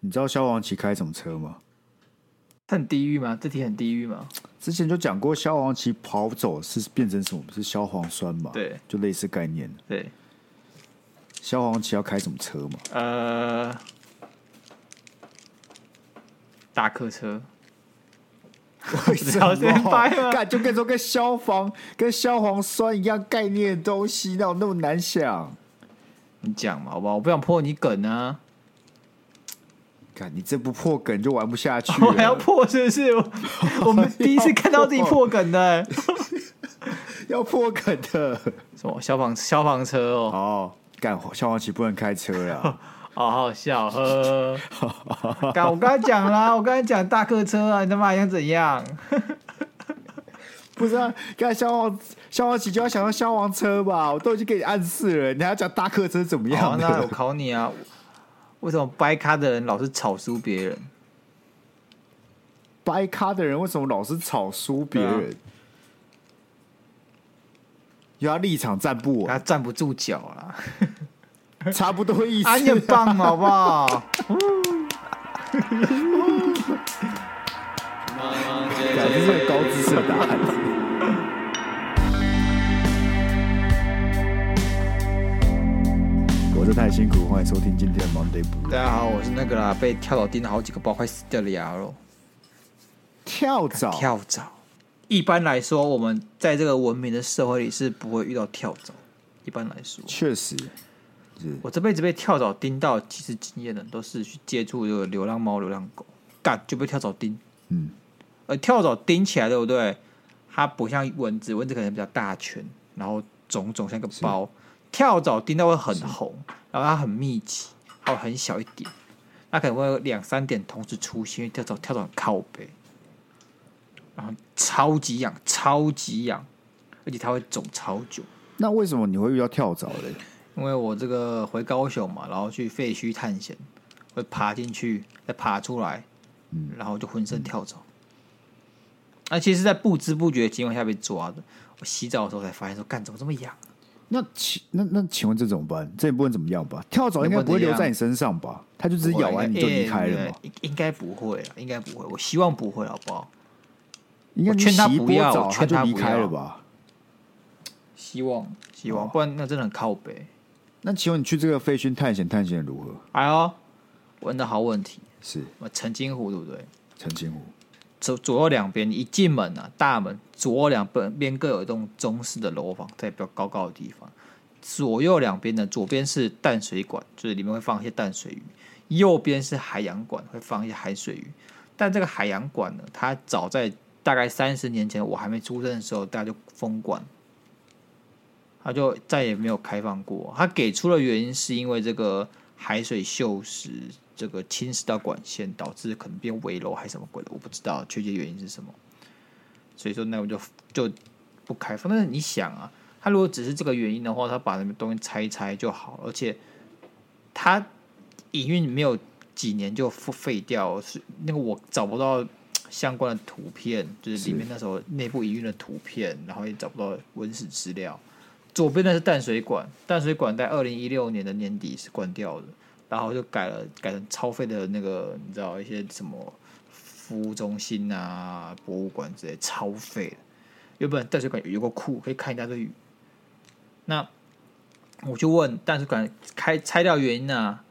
你知道消防旗开什么车吗？很地狱吗？这题很地狱吗？之前就讲过，消防旗跑走是变成什么？是消防栓嘛？对，就类似概念。对，消防旗要开什么车嘛？呃，大客车。为什么？干就跟说跟消防、跟消防栓一样概念的东西，那有那么难想？你讲嘛，好不好？我不想破你梗啊！干，你这不破梗就玩不下去。我还要破，是不是？我们第一次看到自己破梗的，要破梗的什么消防消防车哦？哦，干消防旗不能开车了。好好笑，呵。刚我刚才讲啦，我刚才讲大客车啊，你他妈还想怎样？不是啊，刚才消防消防旗就要想到消防车吧？我都已经给你暗示了，你还要讲大客车怎么样？那我考你啊，为什么掰咖的人老是吵输别人？掰咖的人为什么老是吵输别人？因为他立场站不稳，他站不住脚了。差不多意思，你很棒，好不好？感觉是个高知识的答案。太辛苦，欢迎收听今天的 Monday Blue。大家好，我是那个啦，被跳蚤叮了好几个包，快死掉的牙肉。跳蚤，跳蚤。一般来说，我们在这个文明的社会里是不会遇到跳蚤。一般来说，确实。我这辈子被跳蚤叮到，其实经验的都是去接触这个流浪猫、流浪狗，干就被跳蚤叮。嗯，而跳蚤叮起来，对不对？它不像蚊子，蚊子可能比较大圈，然后肿肿像个包。跳蚤叮到会很红，然后它很密集，还有很小一点，它可能会有两三点同时出现。因为跳蚤跳蚤很靠背，然后超级痒，超级痒，而且它会肿超久。那为什么你会遇到跳蚤嘞？因为我这个回高雄嘛，然后去废墟探险，会爬进去，再爬出来，嗯，然后就浑身跳蚤。那、嗯啊、其实，在不知不觉的情况下被抓的。我洗澡的时候才发现说，干怎么这么痒？那请那那请问这怎么办？这也不能怎么样吧？跳蚤应该不会留在你身上吧？它就只是咬完你就离开了吗？应应该不会啊，应该不会。我希望不会，好不好？应该劝他不要，劝他就离开了吧？希望希望，不然那真的很靠北。那请问你去这个废墟探险探险如何？哎呦，问的好问题，是澄清湖对不对？澄清湖左左右两边，一进门啊，大门左右两边边各有一栋中式的楼房，在比较高高的地方。左右两边呢，左边是淡水馆，就是里面会放一些淡水鱼；右边是海洋馆，会放一些海水鱼。但这个海洋馆呢，它早在大概三十年前我还没出生的时候，大家就封馆。他就再也没有开放过。他给出的原因是因为这个海水锈蚀，这个侵蚀到管线，导致可能变危楼还是什么鬼的，我不知道确切原因是什么。所以说，那我就就不开放。但是你想啊，他如果只是这个原因的话，他把那个东西拆一拆就好。而且他营运没有几年就复废掉，是那个我找不到相关的图片，就是里面那时候内部营运的图片，然后也找不到文史资料。左边那是淡水管，淡水管在二零一六年的年底是关掉的，然后就改了，改成超废的那个，你知道一些什么服务中心啊、博物馆之类，超废的。原本淡水馆有个库，可以看一大堆鱼。那我就问淡水馆开拆掉原因呢、啊？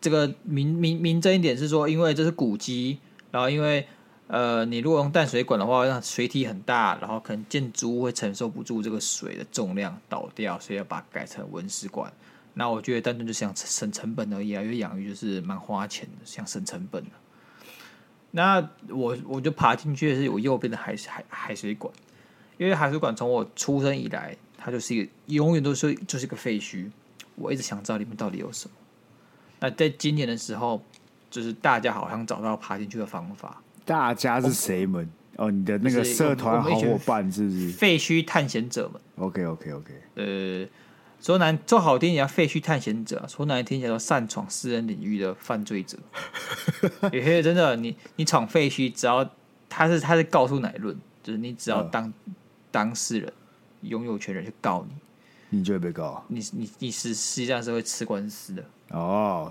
这个明明明真一点是说，因为这是古迹，然后因为。呃，你如果用淡水管的话，让水体很大，然后可能建筑物会承受不住这个水的重量倒掉，所以要把它改成文史馆。那我觉得单纯就想省成本而已啊，因为养鱼就是蛮花钱的，想省成本。那我我就爬进去的是我右边的海海海水管，因为海水管从我出生以来，它就是一个永远都是就是一个废墟。我一直想知道里面到底有什么。那在今年的时候，就是大家好像找到爬进去的方法。大家是谁们？哦，你的那个社团好伙伴是不是？废墟探险者们。OK OK OK。呃，说难说好听点叫废墟探险者，说难听点叫擅闯私人领域的犯罪者。有些真的，你你闯废墟，只要他是他是告诉乃论，就是你只要当、呃、当事人拥有权人去告你，你就会被告。你你你是实际上是会吃官司的。哦。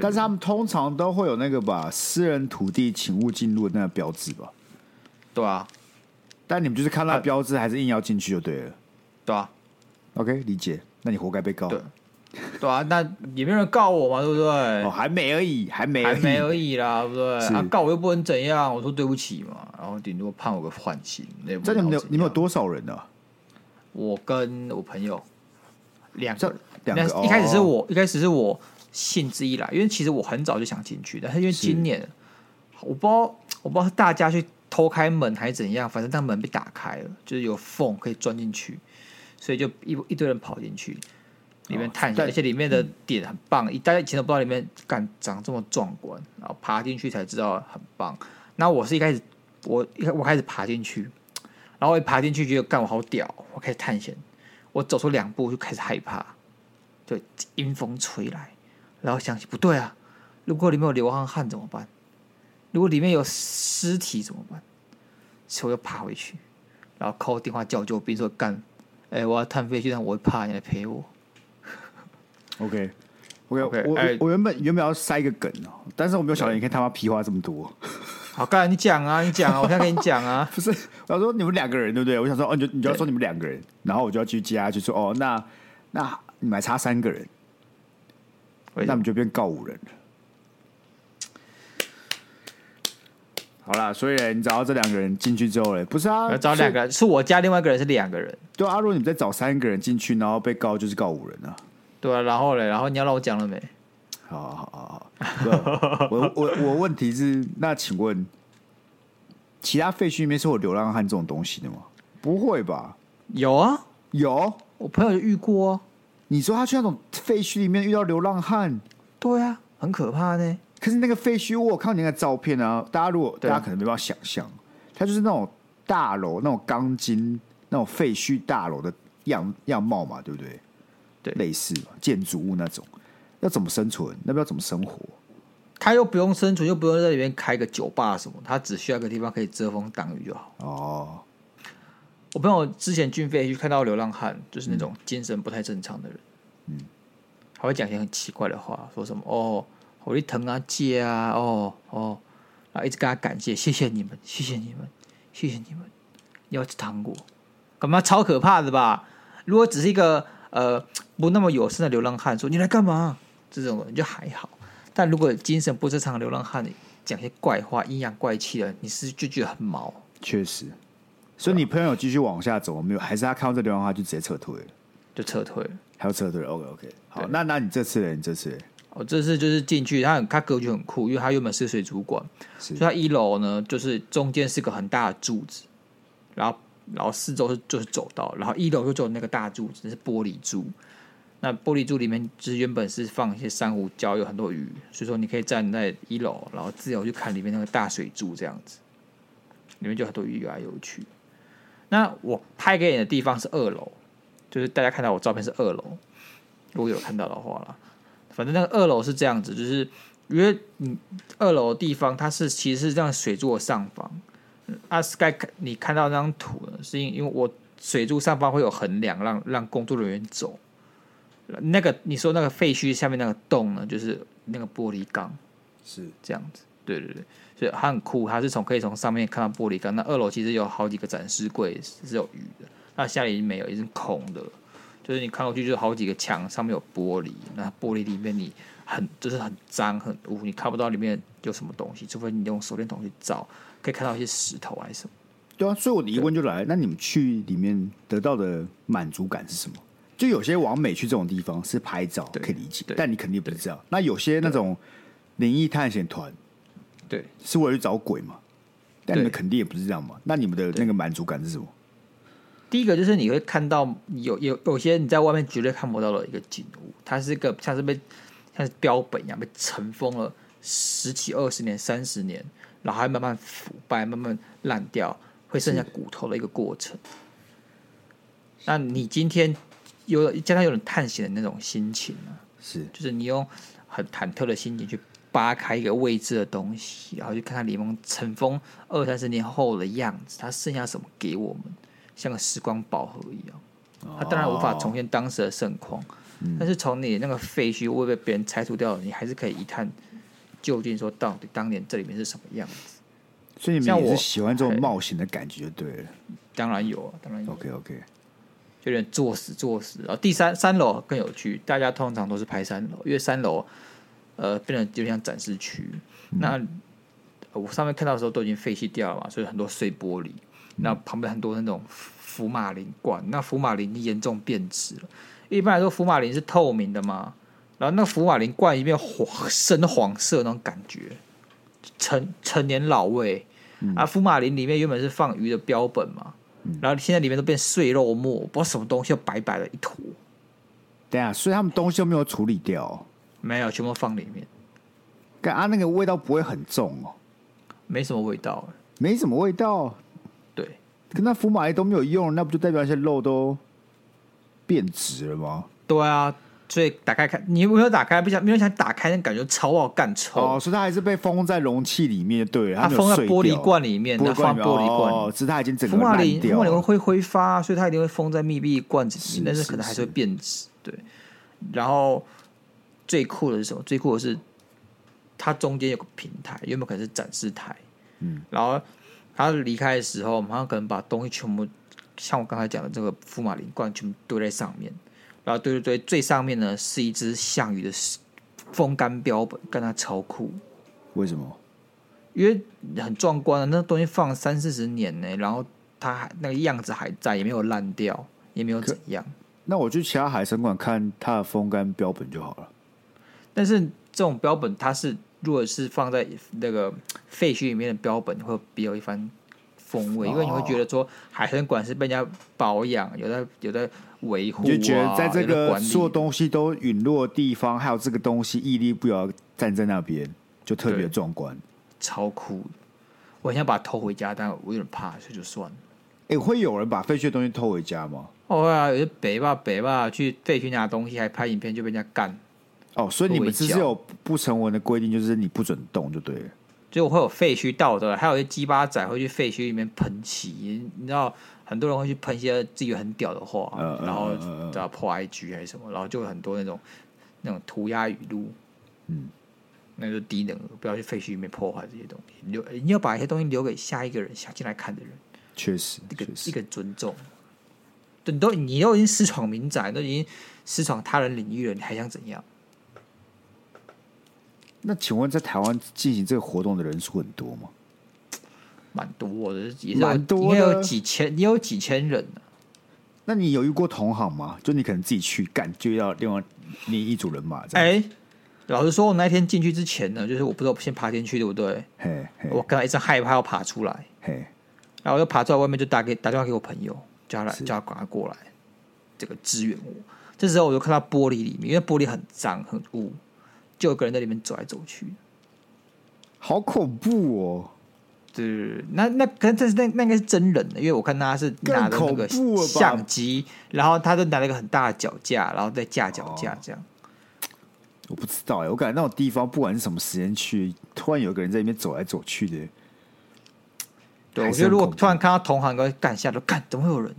但是他们通常都会有那个吧，私人土地请勿进入的那个标志吧？对啊。但你们就是看到标志，还是硬要进去就对了。对啊。OK，理解。那你活该被告。对。对啊，那也没有人告我嘛，对不对？哦，还没而已，还没还没而已啦，对不对？啊，告我又不能怎样，我说对不起嘛，然后顶多判我个缓刑。这你们有你们有多少人呢？我跟我朋友两个，两个。一开始是我，一开始是我兴致一来，因为其实我很早就想进去，但是因为今年我不知道，我不知道是大家去偷开门还是怎样，反正那门被打开了，就是有缝可以钻进去，所以就一一堆人跑进去。里面探险，而且里面的点很棒，一大家以前都不知道里面干长这么壮观，然后爬进去才知道很棒。那我是一开始，我一开我开始爬进去，然后一爬进去觉得干我好屌，我开始探险。我走出两步就开始害怕，对，阴风吹来，然后想起不对啊，如果里面有流浪汉怎么办？如果里面有尸体怎么办？所以我又爬回去，然后 call 电话叫救兵，说干，哎、欸，我要探飞机，但我会怕，你来陪我。OK，OK，OK，我我原本原本要塞一个梗哦，但是我没有想到你可以他妈屁话这么多。好，刚才你讲啊，你讲啊，我现在跟你讲啊。不是，我要说你们两个人对不对？我想说哦，你就你就要说你们两个人，然后我就要去接下去说哦，那那你们还差三个人，那我们就变告五人了。好啦，所以你找到这两个人进去之后嘞，不是啊，找两个人，是我加另外一个人是两个人。对啊，如果你再找三个人进去，然后被告就是告五人啊。对啊，然后嘞，然后你要让我讲了没？好好好好，我我我问题是，那请问，其他废墟里面是有流浪汉这种东西的吗？不会吧？有啊，有，我朋友就遇过。你说他去那种废墟里面遇到流浪汉？对啊，很可怕呢。可是那个废墟，我有看到你那个照片啊，大家如果大家可能没办法想象，它就是那种大楼、那种钢筋、那种废墟大楼的样样貌嘛，对不对？对，类似建筑物那种，要怎么生存？那边要怎么生活？他又不用生存，又不用在里面开个酒吧什么，他只需要一个地方可以遮风挡雨就好。哦，我朋友之前军费去看到流浪汉，就是那种精神不太正常的人，嗯，还会讲一些很奇怪的话，说什么哦，我的疼啊，借啊，哦哦，然后一直跟他感谢，谢谢你们，谢谢你们，谢谢你们，要吃糖果，干嘛？超可怕的吧？如果只是一个。呃，不那么友善的流浪汉说：“你来干嘛？”这种人就还好，但如果精神不正常的流浪汉讲些怪话、阴阳怪气的，你是就觉得很毛。确实，所以你朋友继续往下走没有？还是他看到这流浪汉就直接撤退了？就撤退了，还要撤退？OK OK，好，那那你这次呢？你这次？我这次就是进去，他很他格局很酷，因为他原本是水族馆，所以他一楼呢就是中间是个很大的柱子，然后。然后四周是就是走道，然后一楼就走那个大柱子是玻璃柱，那玻璃柱里面就是原本是放一些珊瑚礁，有很多鱼，所以说你可以站在一楼，然后自由去看里面那个大水柱这样子，里面就很多鱼游来游去。那我拍给你的地方是二楼，就是大家看到我照片是二楼，如果有看到的话啦，反正那个二楼是这样子，就是因为你二楼的地方它是其实是这样水柱的上方。阿 Sky，你看到那张图呢？是因因为我水柱上方会有横梁，让让工作人员走。那个你说那个废墟下面那个洞呢，就是那个玻璃缸，是这样子。对对对，所以它很酷，它是从可以从上面看到玻璃缸。那二楼其实有好几个展示柜是有鱼的，那下里没有，也是空的。就是你看过去就是好几个墙上面有玻璃，那玻璃里面你很就是很脏很污，你看不到里面有什么东西，除非你用手电筒去照。可以看到一些石头还是什么？对啊，所以我的疑问就来了，那你们去里面得到的满足感是什么？就有些网美去这种地方是拍照，可以理解，但你肯定不是这样。那有些那种灵异探险团，对，是为了去找鬼嘛？但你们肯定也不是这样嘛？那你们的那个满足感是什么？第一个就是你会看到有有有些你在外面绝对看不到的一个景物，它是一个像是被像是标本一样被尘封了十几、二十年、三十年。然后还慢慢腐败，慢慢烂掉，会剩下骨头的一个过程。那你今天有加上有点探险的那种心情呢？是，就是你用很忐忑的心情去扒开一个未知的东西，然后去看看里面尘封二三十年后的样子，它剩下什么给我们，像个时光宝盒一样。它当然无法重现当时的盛况，嗯、但是从你那个废墟会被别人拆除掉了，你还是可以一探究竟，说到底当年这里面是什么样子。所以你们也是喜欢这种冒险的感觉，就对了？当然有啊，当然有。OK OK，就有点作死作死。然后第三三楼更有趣，大家通常都是拍三楼，因为三楼呃变得有点像展示区。嗯、那我上面看到的时候都已经废弃掉了嘛，所以很多碎玻璃。那、嗯、旁边很多那种福马林罐，那福马林严重变质了。一般来说，福马林是透明的嘛，然后那福马林罐一面黄深黄色那种感觉，陈陈年老味。嗯、啊，福马林里面原本是放鱼的标本嘛，嗯、然后现在里面都变碎肉末，不知道什么东西，又白白的一坨。对啊，所以他们东西都没有处理掉，没有，全部放里面。啊，那个味道不会很重哦，没什么味道，没什么味道。对，可那福马林都没有用，那不就代表那些肉都变质了吗？对啊。所以打开看，你有没有打开？不想没有想打开，那感觉超好干臭。哦，所以它还是被封在容器里面，对，它，封在玻璃罐里面，它放玻璃罐。哦，是它已经整个福马林，福马林会挥发，所以它一定会封在密闭罐子里面，是但是可能还是会变质。对，然后最酷的是什么？最酷的是它中间有个平台，有没有可能是展示台？嗯，然后他离开的时候，马上可能把东西全部像我刚才讲的这个福马林罐全部堆在上面。然后堆堆堆，最上面呢是一只项羽的风干标本，跟它超酷。为什么？因为很壮观啊，那东西放了三四十年呢，然后它那个样子还在，也没有烂掉，也没有怎样。那我去其他海参馆看它的风干标本就好了。但是这种标本，它是如果是放在那个废墟里面的标本，会别有一番风味，哦、因为你会觉得说海参馆是被人家保养，有的有的。维护、啊，就觉得在这个所有东西都陨落的地方，还有这个东西屹立不摇站在那边，就特别壮观，超酷。我很想把它偷回家，但我有点怕，所以就算了。哎、欸，会有人把废墟的东西偷回家吗？哦，会啊，有些北吧北吧去废墟拿东西，还拍影片就被人家干。哦，所以你们只是有不成文的规定，就是你不准动就对了。就会有废墟道德，还有一些鸡巴仔会去废墟里面喷漆，你知道。很多人会去喷一些自己很屌的话，嗯、然后都要破 IG 还是什么，然后就有很多那种那种涂鸦语录，嗯，那就低能，不要去废墟里面破坏这些东西，留你要把一些东西留给下一个人想进来看的人，确实，一个一个尊重。你都你都已经私闯民宅，都已经私闯他人领域了，你还想怎样？那请问在台湾进行这个活动的人数很多吗？蛮多的，也是蛮多，应该有几千，也有几千人呢。那你有遇过同行吗？就你可能自己去干，就要另外另一组人马。哎，老实说，我那天进去之前呢，就是我不知道先爬进去对不对？嘿，嘿我刚才一直害怕要爬出来，嘿，然后我就爬出来外面，就打给打电话给我朋友，叫他来，叫他赶快过来，这个支援我。这时候我就看到玻璃里面，因为玻璃很脏很污，就有个人在里面走来走去，好恐怖哦。对，那那可能这是那那应该是真人的，因为我看他是拿着那个相机，然后他就拿了一个很大的脚架，然后再架脚架这样。哦、我不知道哎，我感觉那种地方不管是什么时间去，突然有个人在里面走来走去的。对，我觉得如果突然看到同行跟干下，就干怎么会有人？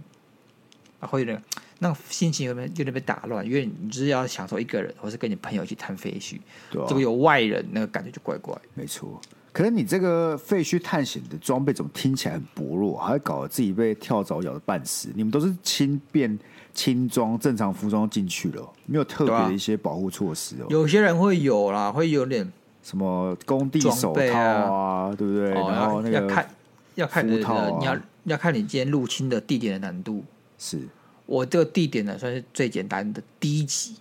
啊，会有点那种心情有点有点被打乱，因为你就是要享受一个人，或是跟你朋友一起谈废墟，对啊、这个有外人那个感觉就怪怪。没错。可是你这个废墟探险的装备怎么听起来很薄弱，还搞得自己被跳蚤咬的半死？你们都是轻便轻装正常服装进去了，没有特别的一些保护措施哦。有些人会有啦，会有点什么工地手套啊，啊对不对？哦、然后那个要看要看你的，你要要看你今天入侵的地点的难度。是我这个地点呢，算是最简单的低级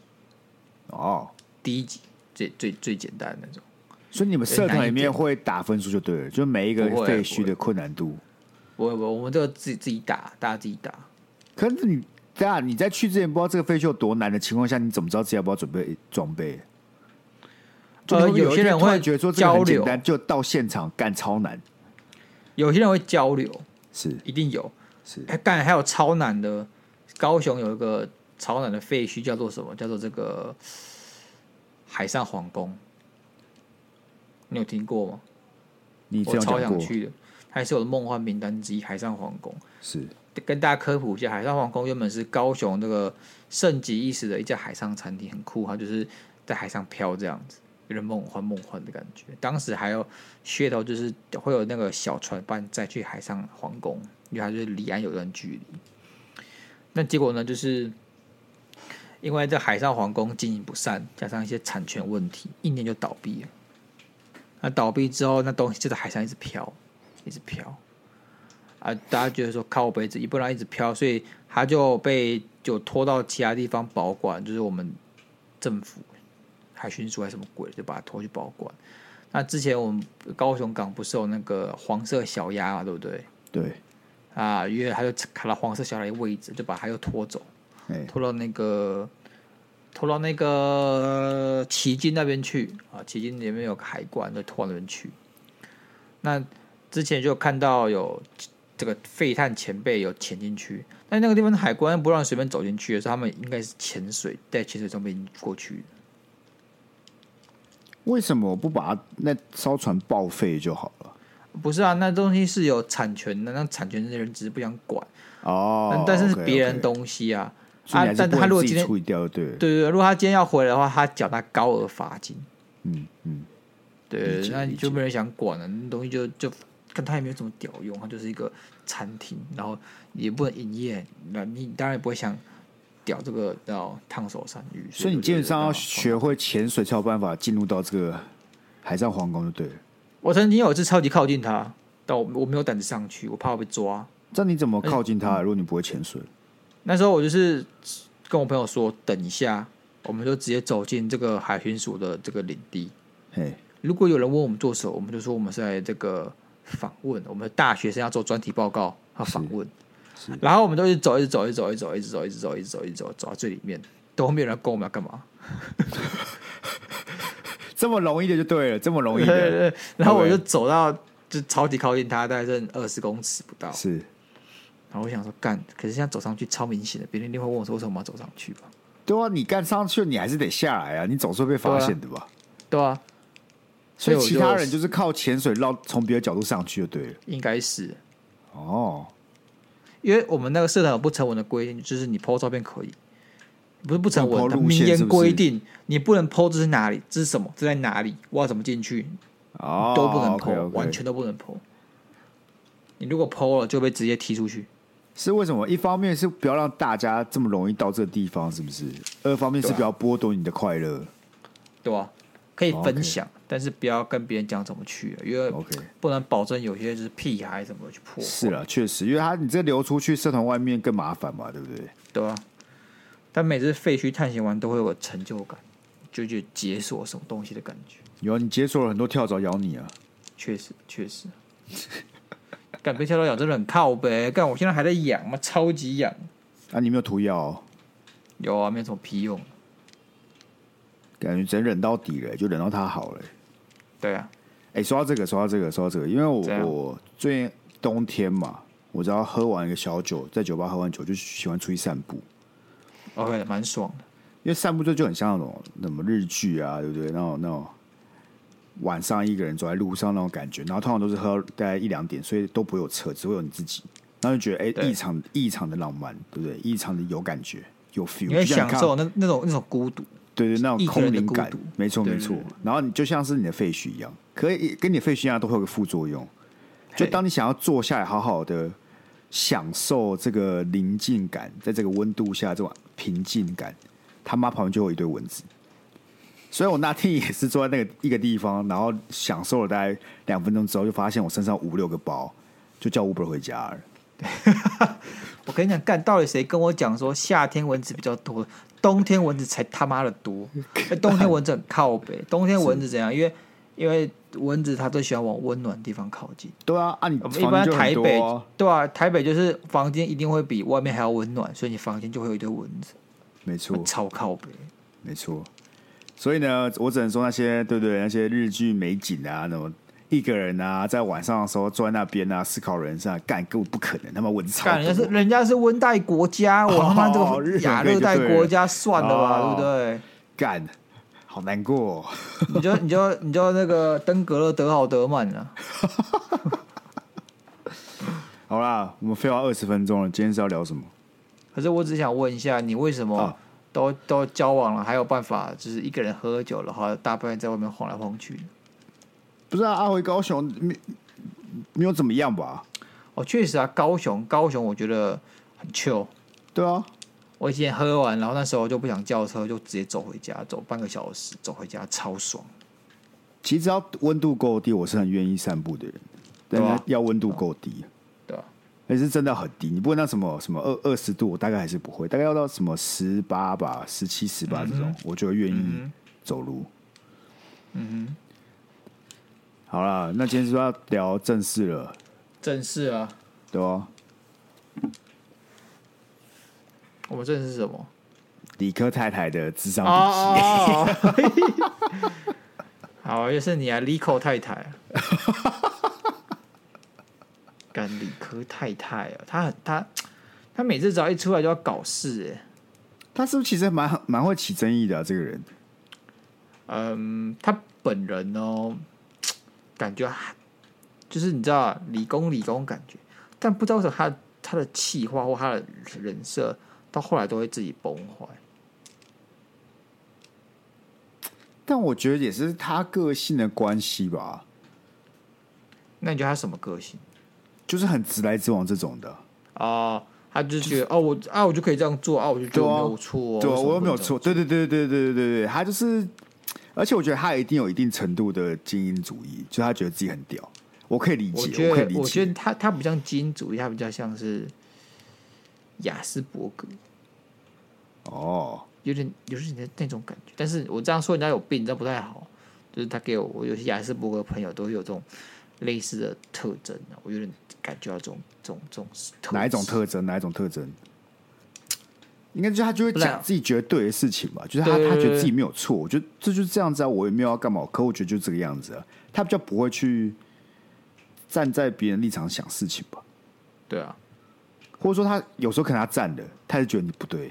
哦，低级最最最简单的那种。所以你们社团里面会打分数就对了，就每一个废墟的困难度。不会不会，我们这个自己自己打，大家自己打。可是你这样你在去之前不知道这个废墟有多难的情况下，你怎么知道自己要不要准备装备？呃，有些人会觉得说这个很简单，就到现场干超难。有些人会交流，是一定有是。还干还有超难的，高雄有一个超难的废墟，叫做什么？叫做这个海上皇宫。你有听过吗？你我超想去的，还是我的梦幻名单之一——海上皇宫。是，跟大家科普一下，海上皇宫原本是高雄那个盛极一时的一家海上餐厅，很酷，它就是在海上飘这样子，有点梦幻梦幻的感觉。当时还有噱头，就是会有那个小船帮你载去海上皇宫，因为它就是离岸有段距离。那结果呢，就是因为这海上皇宫经营不善，加上一些产权问题，一年就倒闭了。那倒闭之后，那东西就在海上一直飘，一直飘。啊！大家觉得说靠杯子，也不能一直飘，所以他就被就拖到其他地方保管，就是我们政府海巡署还是什么鬼，就把它拖去保管。那之前我们高雄港不是有那个黄色小鸭嘛，对不对？对。啊，因为他就卡了黄色小孩的位置，就把他又拖走，拖到那个拖到那个旗津那边去啊。旗津里面有个海关，就拖到那边去。那之前就看到有。这个废炭前辈有潜进去，但那个地方的海关不让随便走进去的时候，他们应该是潜水带潜水装备过去。为什么我不把那艘船报废就好了？不是啊，那东西是有产权的，那产权的人只是不想管哦。但是是别人东西啊，啊，但他如果今天处理掉，对对对，如果他今天要回来的话，他缴纳高额罚金。嗯嗯，对，那你就没人想管了，那东西就就。跟他也没有什么屌用，它就是一个餐厅，然后也不能营业。那你当然也不会想屌这个叫烫手山芋。所以你基本上要学会潜水才有办法进入到这个海上皇宫，就对了。我曾经有一次超级靠近他，但我我没有胆子上去，我怕我被抓。这你怎么靠近他？如果你不会潜水，那时候我就是跟我朋友说，等一下，我们就直接走进这个海巡署的这个领地。嘿，如果有人问我们做什么，我们就说我们是在这个。访问我们的大学生要做专题报告和访问，然后我们就一直走，一直走，一直走，一直走，一直走，一直走，一直走，一直走，走到最里面，都没有人跟我们要干嘛？这么容易的就对了，这么容易的。对对对，然后我就走到就超级靠近他，大概剩二十公尺不到。是，然后我想说干，可是现在走上去超明显的，别人一定会问我说为什么我要走上去吧？对啊，你干上去，你还是得下来啊，你总是会被发现的吧？对啊。所以其他人就是靠潜水绕从别的角度上去就对了，应该是哦，因为我们那个社团有不成文的规定，就是你 PO 照片可以，不是不成文，明言规定你不能 PO 这是哪里，这是什么，这在哪里，我要怎么进去，哦，都不能 okay 完全都不能 PO。你如果 PO 了，就被直接踢出去。是为什么？一方面是不要让大家这么容易到这个地方，是不是？二方面是不要剥夺你的快乐，对啊，可以分享。Okay 但是不要跟别人讲怎么去，因为不能保证有些就是屁孩怎么去破。是了，确实，因为他你这流出去，社团外面更麻烦嘛，对不对？对啊。但每次废墟探险完都会有个成就感，就觉得解锁什么东西的感觉。有啊，你解锁了很多跳蚤咬你啊。确实，确实。干被跳蚤咬真的很靠北，干我现在还在痒嘛，超级痒。啊，你没有涂药哦？有啊，没有什么屁用。感觉真忍到底了，就忍到它好了。对啊，哎、欸，说到这个，说到这个，说到这个，因为我我最近冬天嘛，我只要喝完一个小酒，在酒吧喝完酒，就喜欢出去散步。OK，蛮爽的。因为散步就就很像那种什么日剧啊，对不对？那种那种晚上一个人走在路上那种感觉，然后通常都是喝大概一两点，所以都不会有车，只会有你自己，然后就觉得哎，异、欸、常异常的浪漫，对不对？异常的有感觉，有 feel，你会享受那那种那种孤独。对对，那种空灵感，没错没错。然后你就像是你的废墟一样，可以跟你的废墟一样，都会有个副作用。就当你想要坐下来好好的享受这个宁静感，在这个温度下这种平静感，他妈旁边就有一堆蚊子。所以我那天也是坐在那个一个地方，然后享受了大概两分钟之后，就发现我身上五六个包，就叫 Uber 回家了。我跟你讲，干到底谁跟我讲说夏天蚊子比较多？冬天蚊子才他妈的多，冬天蚊子很靠北。冬天蚊子怎样？因为因为蚊子它都喜欢往温暖的地方靠近。对啊，啊你一般台北对啊，台北就是房间一定会比外面还要温暖，所以你房间就会有一堆蚊子。没错，超靠北。没错，所以呢，我只能说那些对不对？那些日剧美景啊，那么。一个人啊，在晚上的时候坐在那边啊，思考人生，啊干根本不可能。他妈蚊子超多，人家是人家是温带国家，我他妈这个 亚热带国家算了吧，哦、对不对？干，好难过、哦。你就你就你就那个登革热得好德满了。好啦，我们废话二十分钟了，今天是要聊什么？可是我只想问一下，你为什么都、啊、都交往了，还有办法就是一个人喝酒的话，大半夜在外面晃来晃去？不是啊，阿回高雄没没有怎么样吧？哦，确实啊，高雄高雄我觉得很 chill。对啊，我以前喝完，然后那时候就不想叫车，就直接走回家，走半个小时走回家，超爽。其实只要温度够低，我是很愿意散步的人。对啊，要温度够低。还是真的很低，你不会那什么什么二二十度，我大概还是不会，大概要到什么十八吧，十七、十八这种，嗯、我就愿意走路。嗯哼，好了，那今天是不是要聊正事了？正事啊，对啊。我们这是什么？理科太太的智商笔记。好，又是你啊，理科太太。干理科太太啊，他很他他每次只要一出来就要搞事哎，他是不是其实蛮蛮会起争议的啊？这个人，嗯，他本人哦，感觉就是你知道理工理工感觉，但不知道为什么他他的气话或他的人设到后来都会自己崩坏。但我觉得也是他个性的关系吧。那你觉得他什么个性？就是很直来直往这种的啊，他就觉得、就是、哦，我啊，我就可以这样做啊，我就觉得没有错，对、啊，我又没有错，对对对对对对对对，他就是，而且我觉得他一定有一定程度的精英主义，就他觉得自己很屌，我可以理解，我可以理解，我觉得他他不像精英主义，他比较像是亚斯伯格，哦，有点有点那种感觉，但是我这样说人家有病，这不太好，就是他给我，我有些雅斯伯格朋友都会有这种。类似的特征，我有点感觉到这种这种这种哪一种特征？哪一种特征？应该就是他就会讲自己觉得对的事情吧，就是他他觉得自己没有错，我觉得这就是这样子啊，我也没有要干嘛，可我觉得就这个样子啊，他比较不会去站在别人立场想事情吧？对啊，或者说他有时候可能他站的，他是觉得你不对，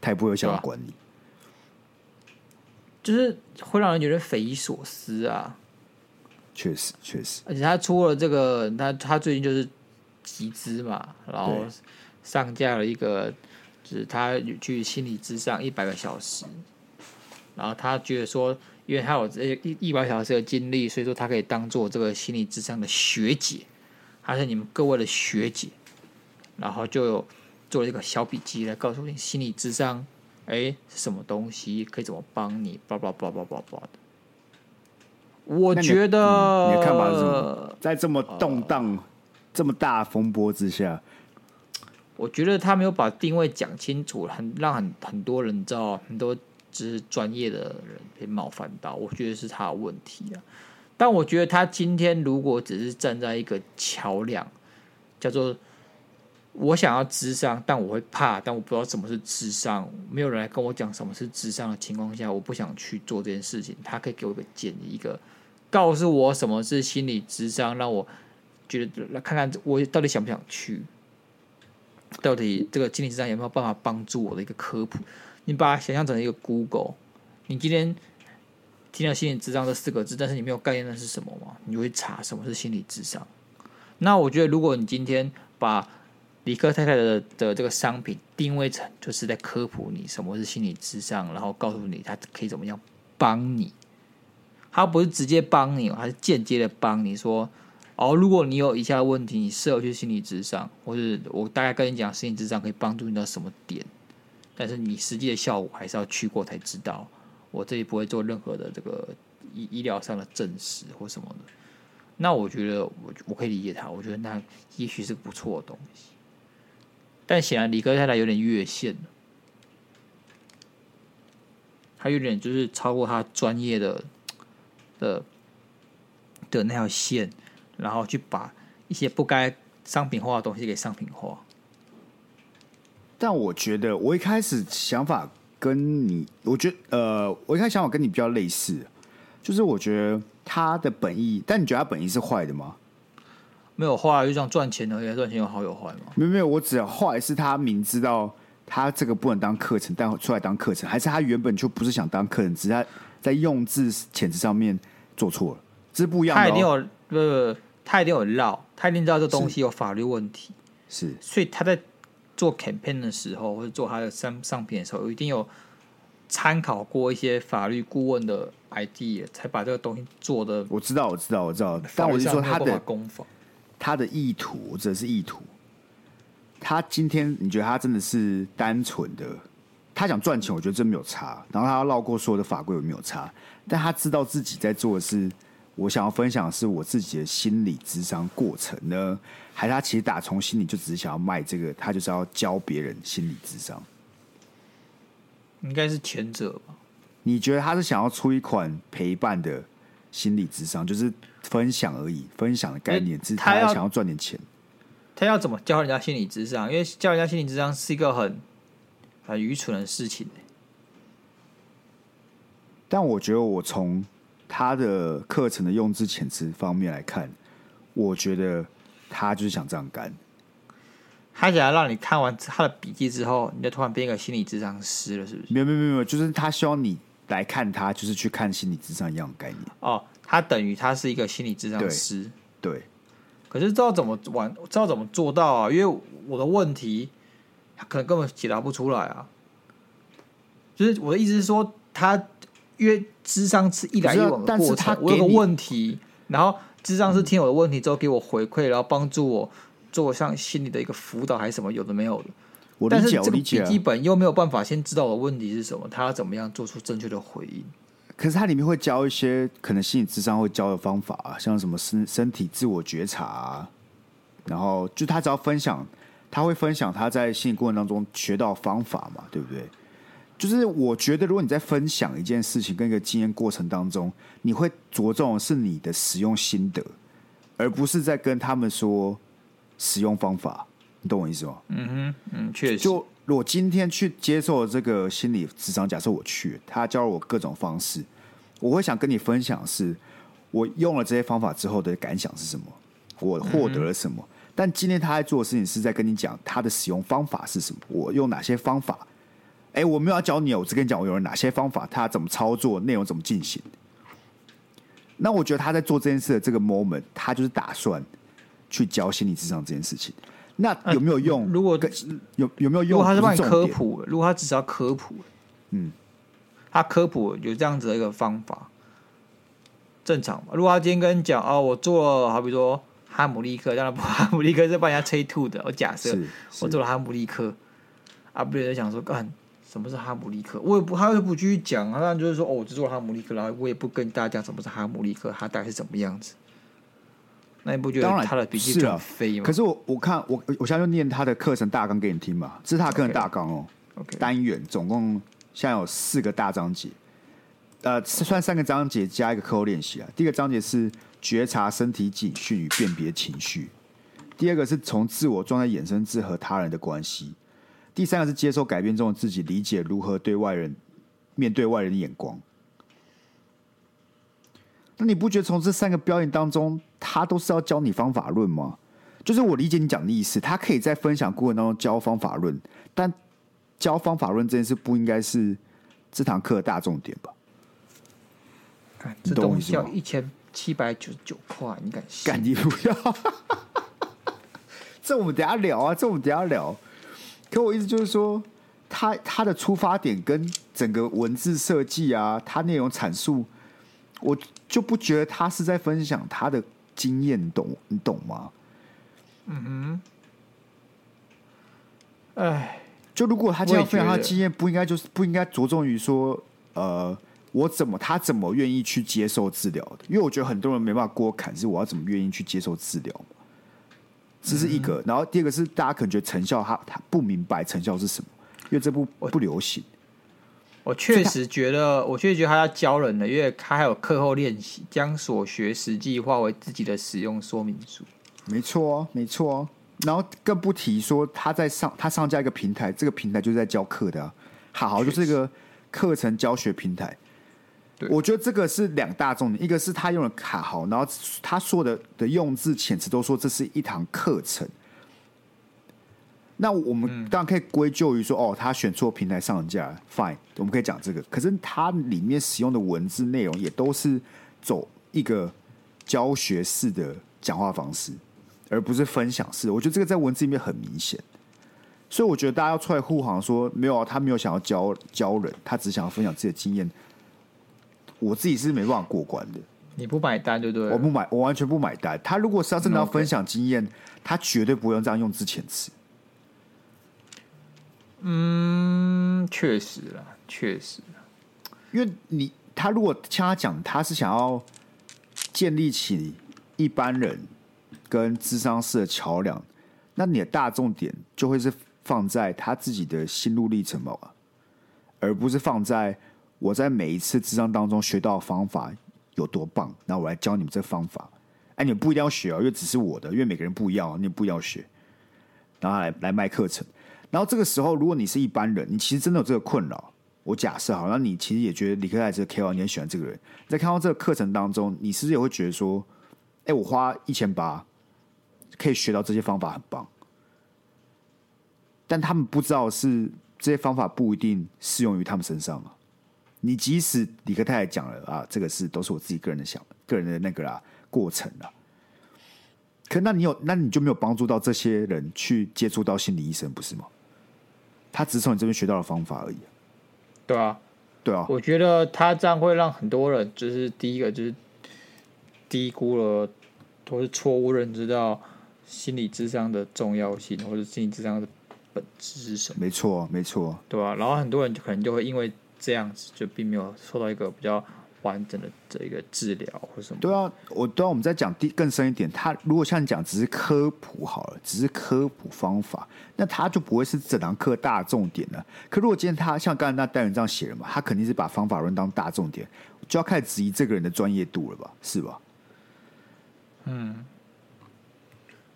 他也不会想要管你，就是会让人觉得匪夷所思啊。确实，确实，而且他出了这个，他他最近就是集资嘛，然后上架了一个，就是他去心理咨商一百个小时，然后他觉得说，因为他有这一一百小时的经历，所以说他可以当做这个心理咨商的学姐，他是你们各位的学姐，然后就有做了一个小笔记来告诉你心理智商，哎，是什么东西，可以怎么帮你，叭叭叭叭叭叭的。我觉得你，嗯、你的看法是什么？在这么动荡、呃、这么大风波之下，我觉得他没有把定位讲清楚，很让很很多人知道，很多只是专业的人被冒犯到。我觉得是他的问题啊。但我觉得他今天如果只是站在一个桥梁，叫做我想要智商，但我会怕，但我不知道什么是智商，没有人来跟我讲什么是智商的情况下，我不想去做这件事情。他可以给我一个建议，一个。告诉我什么是心理智商，让我觉得来看看我到底想不想去，到底这个心理智商有没有办法帮助我的一个科普？你把它想象成一个 Google，你今天听到心理智商这四个字，但是你没有概念那是什么吗？你会查什么是心理智商？那我觉得，如果你今天把李克太太的的这个商品定位成就是在科普你什么是心理智商，然后告诉你他可以怎么样帮你。他不是直接帮你，还是间接的帮你说，哦，如果你有以下问题，你适合去心理智商，或是我大概跟你讲，心理智商可以帮助你到什么点，但是你实际的效果还是要去过才知道。我这里不会做任何的这个医医疗上的证实或什么的。那我觉得我我可以理解他，我觉得那也许是不错的东西。但显然理科太太有点越线了，他有点就是超过他专业的。的的那条线，然后去把一些不该商品化的东西给商品化。但我觉得，我一开始想法跟你，我觉得，呃，我一开始想法跟你比较类似，就是我觉得他的本意，但你觉得他本意是坏的吗？没有坏，就这样赚钱而已，赚钱有好有坏嘛？没有没有，我只要坏是他明知道他这个不能当课程，但出来当课程，还是他原本就不是想当课程，只是他。在用字遣词上面做错了，这是不一样的、哦。他一定有，不不，他一定有绕，他一定知道这东西有法律问题，是，所以他在做 campaign 的时候，或者做他的商商品的时候，一定有参考过一些法律顾问的 idea，才把这个东西做的。我知道，我知道，我知道，但我是说他的功法，他的意图，我指的是意图。他今天你觉得他真的是单纯的，他想赚钱，我觉得真没有差。然后他要绕过所有的法规，有没有差。但他知道自己在做的是。我想要分享的是我自己的心理智商过程呢，还是他其实打从心里就只是想要卖这个，他就是要教别人心理智商？应该是前者吧？你觉得他是想要出一款陪伴的心理智商，就是分享而已，分享的概念，只是他要想要赚点钱。他要怎么教人家心理智商？因为教人家心理智商是一个很很愚蠢的事情。但我觉得我从。他的课程的用字遣词方面来看，我觉得他就是想这样干。他想要让你看完他的笔记之后，你就突然变一个心理智商师了，是不是？没有没有没有，就是他希望你来看他，就是去看心理智商一样的概念。哦，他等于他是一个心理智商师。对。对。可是知道怎么玩，知道怎么做到啊？因为我的问题，他可能根本解答不出来啊。就是我的意思是说，他。因为智商是一来一往的过程，我有个问题，然后智商是听我的问题之后给我回馈，然后帮助我做像心理的一个辅导还是什么，有的没有的。我理解，但是这个笔记本又没有办法先知道我的问题是什么，他要怎么样做出正确的回应？可是它里面会教一些可能心理智商会教的方法啊，像什么身身体自我觉察啊，然后就他只要分享，他会分享他在心理过程当中学到方法嘛，对不对？就是我觉得，如果你在分享一件事情跟一个经验过程当中，你会着重的是你的使用心得，而不是在跟他们说使用方法。你懂我意思吗？嗯哼，嗯，确实。就我今天去接受这个心理智商，假设我去，他教了我各种方式，我会想跟你分享的是我用了这些方法之后的感想是什么，我获得了什么。嗯、但今天他在做的事情是在跟你讲他的使用方法是什么，我用哪些方法。哎，我没有要教你，我只跟你讲我有哪些方法，他怎么操作，内容怎么进行。那我觉得他在做这件事的这个 moment，他就是打算去教心理智商这件事情。那有没有用？呃、如果有有没有用？如果他是帮你科普，如果他只是要科普，嗯，他科普有这样子的一个方法，正常嘛？如果他今天跟你讲哦，我做了，好比说哈姆利克，当然不，哈姆利克是帮人家催吐的。我假设我做了哈姆利克，啊，别人想说干。什么是哈姆利克？我也不，他又不继续讲啊。那就是说，哦，我只做哈姆利克，然后我也不跟大家讲什么是哈姆利克，他大概是怎么样子。那你不觉得他的笔记是啊？飞吗？可是我我看我我现在就念他的课程大纲给你听嘛，这是他课程大纲哦。OK，单元总共现在有四个大章节，呃，算三个章节加一个课后练习啊。第一个章节是觉察身体警讯与辨别情绪，第二个是从自我状态衍生至和他人的关系。第三个是接受改变中的自己，理解如何对外人面对外人的眼光。那你不觉得从这三个表演当中，他都是要教你方法论吗？就是我理解你讲的意思，他可以在分享过程当中教方法论，但教方法论这件事不应该是这堂课的大重点吧？这东西要一千七百九十九块，你敢信？敢你不要？这我们等下聊啊，这我们等下聊。可我意思就是说，他他的出发点跟整个文字设计啊，他内容阐述，我就不觉得他是在分享他的经验，你懂你懂吗？嗯哼。哎，就如果他这样分享他的经验，不应该就是不应该着重于说，呃，我怎么他怎么愿意去接受治疗的？因为我觉得很多人没办法过坎，是我要怎么愿意去接受治疗。这是一个，然后第二个是大家可能觉得成效他，他他不明白成效是什么，因为这部不流行。我确实觉得，我确实觉得他要教人的，因为他还有课后练习，将所学实际化为自己的使用说明书。没错哦，没错哦。然后更不提说他在上，他上架一个平台，这个平台就是在教课的啊，好好就是一个课程教学平台。我觉得这个是两大重点，一个是他用了卡豪，然后他说的的用字遣词都说这是一堂课程。那我们当然可以归咎于说，哦，他选错平台上架，fine，我们可以讲这个。可是它里面使用的文字内容也都是走一个教学式的讲话方式，而不是分享式。我觉得这个在文字里面很明显，所以我觉得大家要出来护航说，没有啊，他没有想要教教人，他只想要分享自己的经验。我自己是没办法过关的。你不买单对不对？我不买，我完全不买单。他如果是要真的要分享经验，他绝对不会用这样用之前词。嗯，确实啦，确实啦。因为你他如果像他讲，他是想要建立起一般人跟智商式的桥梁，那你的大重点就会是放在他自己的心路历程嘛，而不是放在我在每一次智商当中学到的方法有多棒，那我来教你们这方法。哎，你们不一定要学哦，因为只是我的，因为每个人不一样，你不要学，然后来来卖课程。然后这个时候，如果你是一般人，你其实真的有这个困扰。我假设好，那你其实也觉得李克泰这个 KO 你很喜欢这个人，在看到这个课程当中，你是不是也会觉得说，哎，我花一千八可以学到这些方法，很棒。但他们不知道是这些方法不一定适用于他们身上啊。你即使李克泰讲了啊，这个是都是我自己个人的想个人的那个啦过程啦。可那你有那你就没有帮助到这些人去接触到心理医生，不是吗？他只是从你这边学到的方法而已，对啊，对啊。我觉得他这样会让很多人，就是第一个就是低估了，或是错误认知到心理智商的重要性，或者心理智商的本质是什么？没错，没错，对啊。然后很多人就可能就会因为这样子，就并没有受到一个比较。完整的这一个治疗或什么？对啊，我对啊，我们再讲第更深一点，他如果像你讲只是科普好了，只是科普方法，那他就不会是整堂课大重点了。可如果今天他像刚才那单元这样写了嘛，他肯定是把方法论当大重点，就要开始质疑这个人的专业度了吧？是吧？嗯，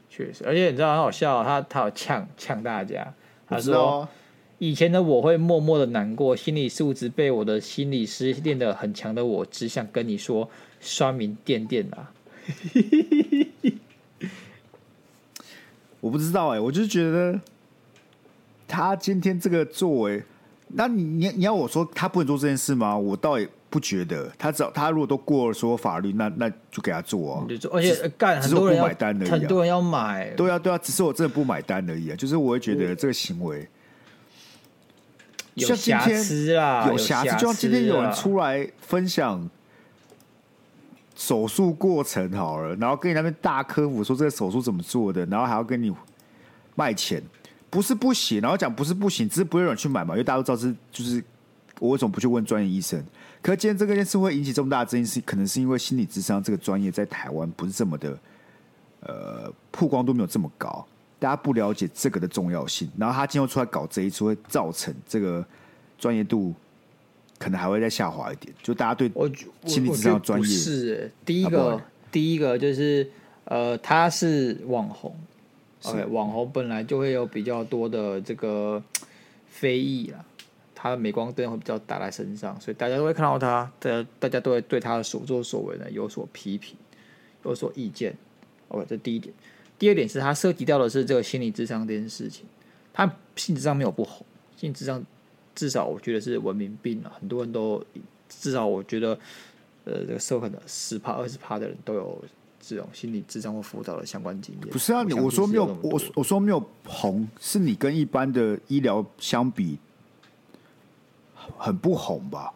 确实，而且你知道很好笑，他他有呛呛大家，他说。以前的我会默默的难过，心理素质被我的心理师练得很强的我，只想跟你说，刷名垫垫啦。我不知道哎、欸，我就是觉得他今天这个作为，那你你你要我说他不能做这件事吗？我倒也不觉得，他只要他如果都过了所有法律，那那就给他做啊。而且干很多人不买单而已、啊，很多人要买。对啊对啊，只是我真的不买单而已啊。就是我会觉得这个行为。有瑕疵啦，有瑕疵。就像今天有人出来分享手术过程好了，然后跟你那边大科普说这个手术怎么做的，然后还要跟你卖钱，不是不行，然后讲不是不行，只是不会有人去买嘛，因为大家都知道是就是我为什么不去问专业医生？可是今天这个件事会引起这么大的争议，是可能是因为心理智商这个专业在台湾不是这么的呃曝光度没有这么高。大家不了解这个的重要性，然后他今后出来搞这一出，会造成这个专业度可能还会再下滑一点。就大家对我心理咨商专业是第一个，啊、第一个就是呃，他是网红是，OK，网红本来就会有比较多的这个非议啊，他的镁光灯会比较打在身上，所以大家都会看到他，大大家都会对他的所作所为呢有所批评，有所意见。OK，这第一点。第二点是它涉及到的是这个心理智商这件事情，他性质上没有不红，性质上至少我觉得是文明病了，很多人都至少我觉得，呃，这个社会的十趴二十趴的人都有这种心理智商或辅导的相关经验。不是啊，你我说没有，我我说没有红，是你跟一般的医疗相比，很不红吧？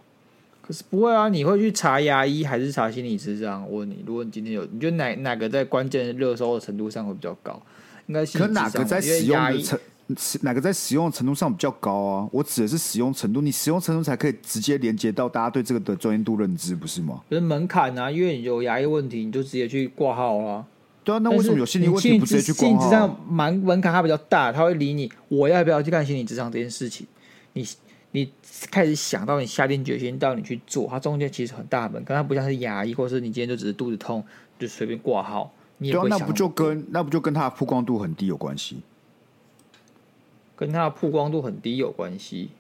可是不会啊！你会去查牙医还是查心理咨商？我问你，如果你今天有，你觉得哪哪个在关键热搜的程度上会比较高？应该可哪个在使用的程哪个在使用的程度上比较高啊？我指的是使用程度，你使用程度才可以直接连接到大家对这个的专业度认知，不是吗？就是门槛啊，因为你有牙医问题，你就直接去挂号啊。对啊，那为什么有心理问题不直接去挂号？心理咨商门门槛它比较大，他会理你，我要不要去看心理咨商这件事情？你。你开始想到你下定决心到你去做，它中间其实很大门，可它不像是牙医，或是你今天就只是肚子痛就随便挂号，你也不会想，那不就跟那不就跟它的曝光度很低有关系？跟它的曝光度很低有关系？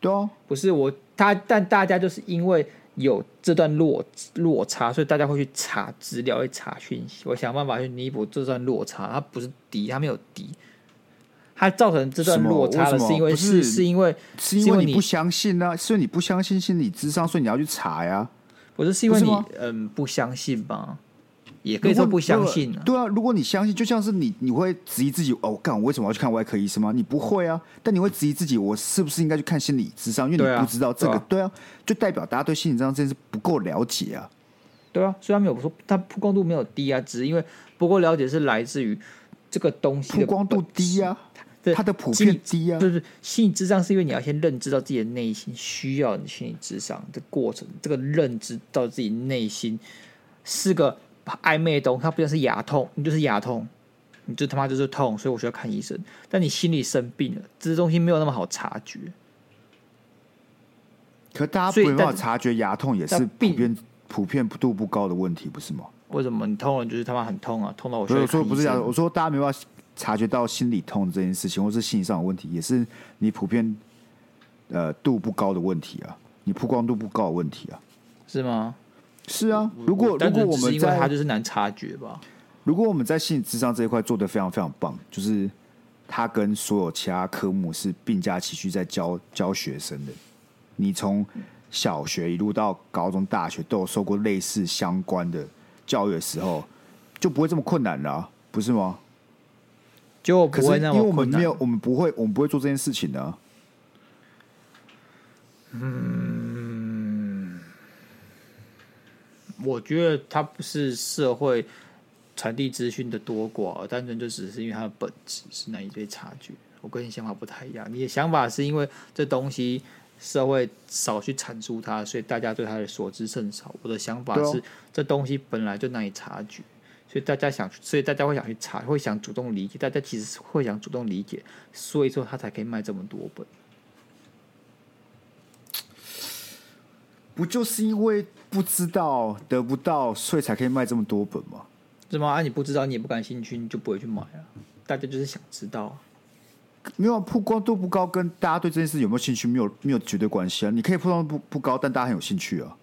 对啊，不是我他，但大家就是因为有这段落落差，所以大家会去查资料，会查讯息，我想办法去弥补这段落差。它不是低，它没有低。它造成这段落差的是因为是是因为是因为你不相信呢？是因为你不相信心理智商，所以你要去查呀？不是是因为你嗯不相信吧？也可以说不相信、啊。对啊，如果你相信，就像是你，你会质疑自己哦，干，我为什么要去看外科医生吗？你不会啊，但你会质疑自己，我是不是应该去看心理智商？因为你不知道这个，对啊，对啊，就代表大家对心理智商这件事不够了解啊。对啊，虽然没有说它曝光度没有低啊，只是因为不够了解是来自于这个东西曝光度低啊，它的普遍低啊。就是心理智商是因为你要先认知到自己的内心需要你心理智商的过程，这个认知到自己内心是个。暧昧的东西，它不像是牙痛，你就是牙痛，你就他妈就是痛，所以我需要看医生。但你心里生病了，这些东西没有那么好察觉。可大家没办法察觉牙痛也是普遍普遍度不高的问题，不是吗？为什么你痛了就是他妈很痛啊？痛到我需要看医生。我说不是牙，我说大家没办法察觉到心理痛这件事情，或是心理上的问题，也是你普遍呃度不高的问题啊，你曝光度不高的问题啊，是吗？是啊，如果如果我们在他就是难察觉吧。如果我们在心理智商这一块做的非常非常棒，就是他跟所有其他科目是并驾齐驱在教教学生的。你从小学一路到高中、大学都有受过类似相关的教育的时候，就不会这么困难了啊，不是吗？就不会那么，因为我们没有，我们不会，我们不会做这件事情的啊。嗯。我觉得它不是社会传递资讯的多寡，单纯就只是因为它的本质是难以被察觉。我跟你想法不太一样，你的想法是因为这东西社会少去阐述它，所以大家对它的所知甚少。我的想法是，这东西本来就难以察觉，所以大家想，所以大家会想去查，会想主动理解。大家其实会想主动理解，所以说他才可以卖这么多本。不就是因为不知道得不到，所以才可以卖这么多本吗？是吗？啊，你不知道，你也不感兴趣，你就不会去买啊。大家就是想知道，没有曝光度不高，跟大家对这件事有没有兴趣没有没有绝对关系啊。你可以曝光度不不高，但大家很有兴趣啊，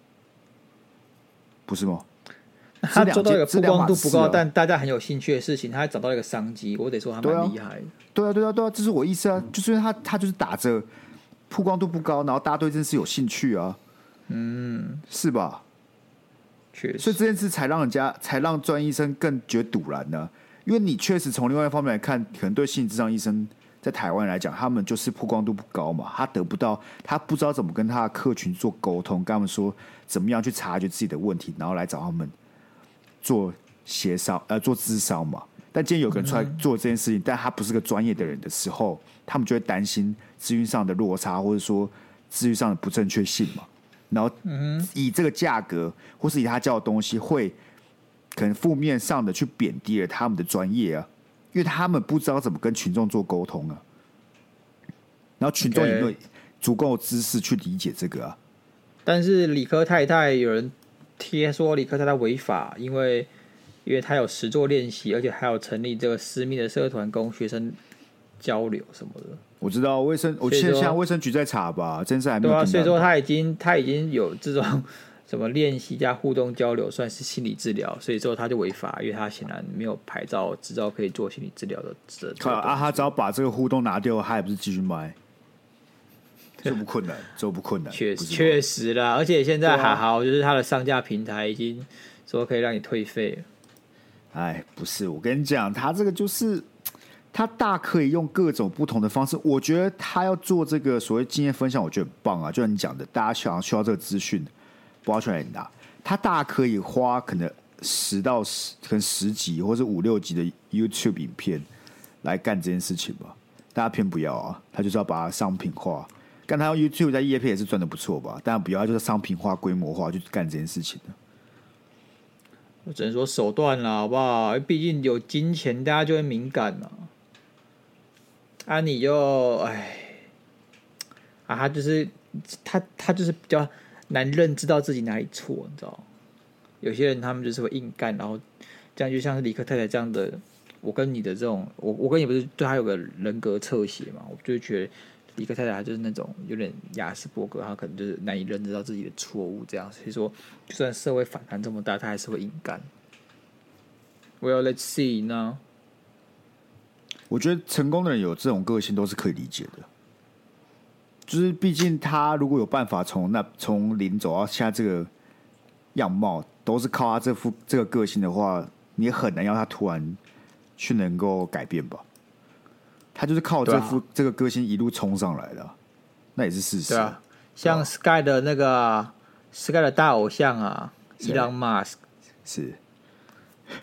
不是吗？他做到一个曝光度不高，但大家很有兴趣的事情，他还找到一个商机，我得说他蛮厉害的。对啊，对啊，对啊，这是我意思啊，就是因为他他就是打着曝光度不高，然后大家对这件事有兴趣啊。嗯，是吧？确实，所以这件事才让人家，才让专业医生更觉得赌烂呢。因为你确实从另外一方面来看，可能对心理咨商医生在台湾来讲，他们就是曝光度不高嘛，他得不到，他不知道怎么跟他的客群做沟通，跟他们说怎么样去察觉自己的问题，然后来找他们做协商，呃，做咨商嘛。但今天有个人出来做这件事情，嗯、但他不是个专业的人的时候，他们就会担心资讯上的落差，或者说资讯上的不正确性嘛。然后以这个价格，或是以他教的东西，会可能负面上的去贬低了他们的专业啊，因为他们不知道怎么跟群众做沟通啊。然后群众也没有足够知识去理解这个啊。但是理科太太有人贴说理科太太违法，因为因为他有实作练习，而且还有成立这个私密的社团供学生交流什么的。我知道卫生，我现在现在卫生局在查吧，真是还没有。对啊，所以说他已经他已经有这种什么练习加互动交流，算是心理治疗，所以说他就违法，因为他显然没有牌照执照可以做心理治疗的。靠啊，他只要把这个互动拿掉，他也不是继续卖，这不困难，这不困难，确实确实啦，而且现在还好，就是他的上架平台已经说可以让你退费。哎，不是，我跟你讲，他这个就是。他大可以用各种不同的方式，我觉得他要做这个所谓经验分享，我觉得很棒啊！就像你讲的，大家想要需要这个资讯，不要去哪里拿。他大可以花可能十到十，可能十集或者五六集的 YouTube 影片来干这件事情吧。大家偏不要啊，他就是要把它商品化。干他用 YouTube 在业配也是赚的不错吧？但不要，就是商品化、规模化，去干这件事情。我只能说手段啦，好不好？毕竟有金钱，大家就会敏感了。啊，你就哎，啊，他就是他，他就是比较难认知到自己哪里错，你知道？有些人他们就是会硬干，然后这样就像是李克太太这样的。我跟你的这种，我我跟你不是对他有个人格侧写嘛？我就觉得一个太太就是那种有点亚斯伯格，她可能就是难以认知到自己的错误，这样。所以说，就算社会反弹这么大，他还是会硬干。Well, let's see now. 我觉得成功的人有这种个性都是可以理解的，就是毕竟他如果有办法从那从零走到现在这个样貌，都是靠他这副这个个性的话，你很难要他突然去能够改变吧？他就是靠这副、啊、这个歌星一路冲上来的，那也是事实。对啊，像 Sky 的那个 Sky 的大偶像啊，伊朗马斯是。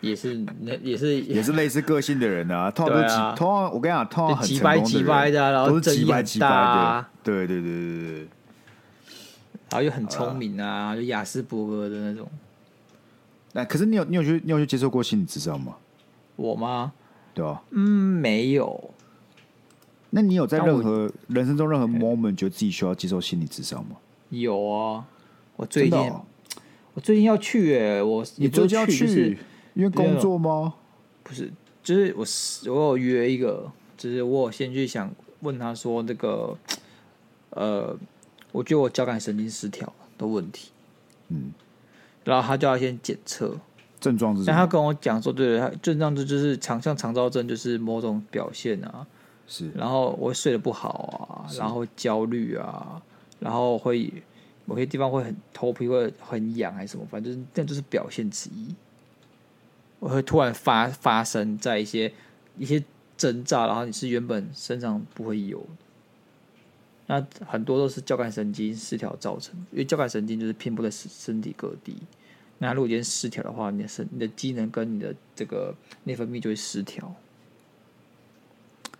也是那也是 也是类似个性的人啊，通常都几、啊、通常我跟你讲，通常很成功的人的、啊，然后都是几百几百的，对对对对对，然后又很聪明啊，就雅斯伯格的那种。那可是你有你有去你有去接受过心理咨商吗？我吗？对啊，嗯，没有。那你有在任何人生中任何 moment 觉得自己需要接受心理咨商吗？有啊，我最近、哦、我最近要去诶、欸，我你最近要去。因为工作吗？不是，就是我我有约一个，就是我有先去想问他说那个，呃，我觉得我交感神经失调的问题，嗯，然后他就要先检测症状是什么，但他跟我讲说，对，他症状就就是常像肠躁症，就是某种表现啊，是，然后我睡得不好啊，然后焦虑啊，然后会某些地方会很头皮会很痒还是什么，反正就是这就是表现之一。我会突然发发生在一些一些征兆，然后你是原本身上不会有的，那很多都是交感神经失调造成，因为交感神经就是遍布在身身体各地。那如果今天失调的话，你的身、你的机能跟你的这个内分泌就会失调。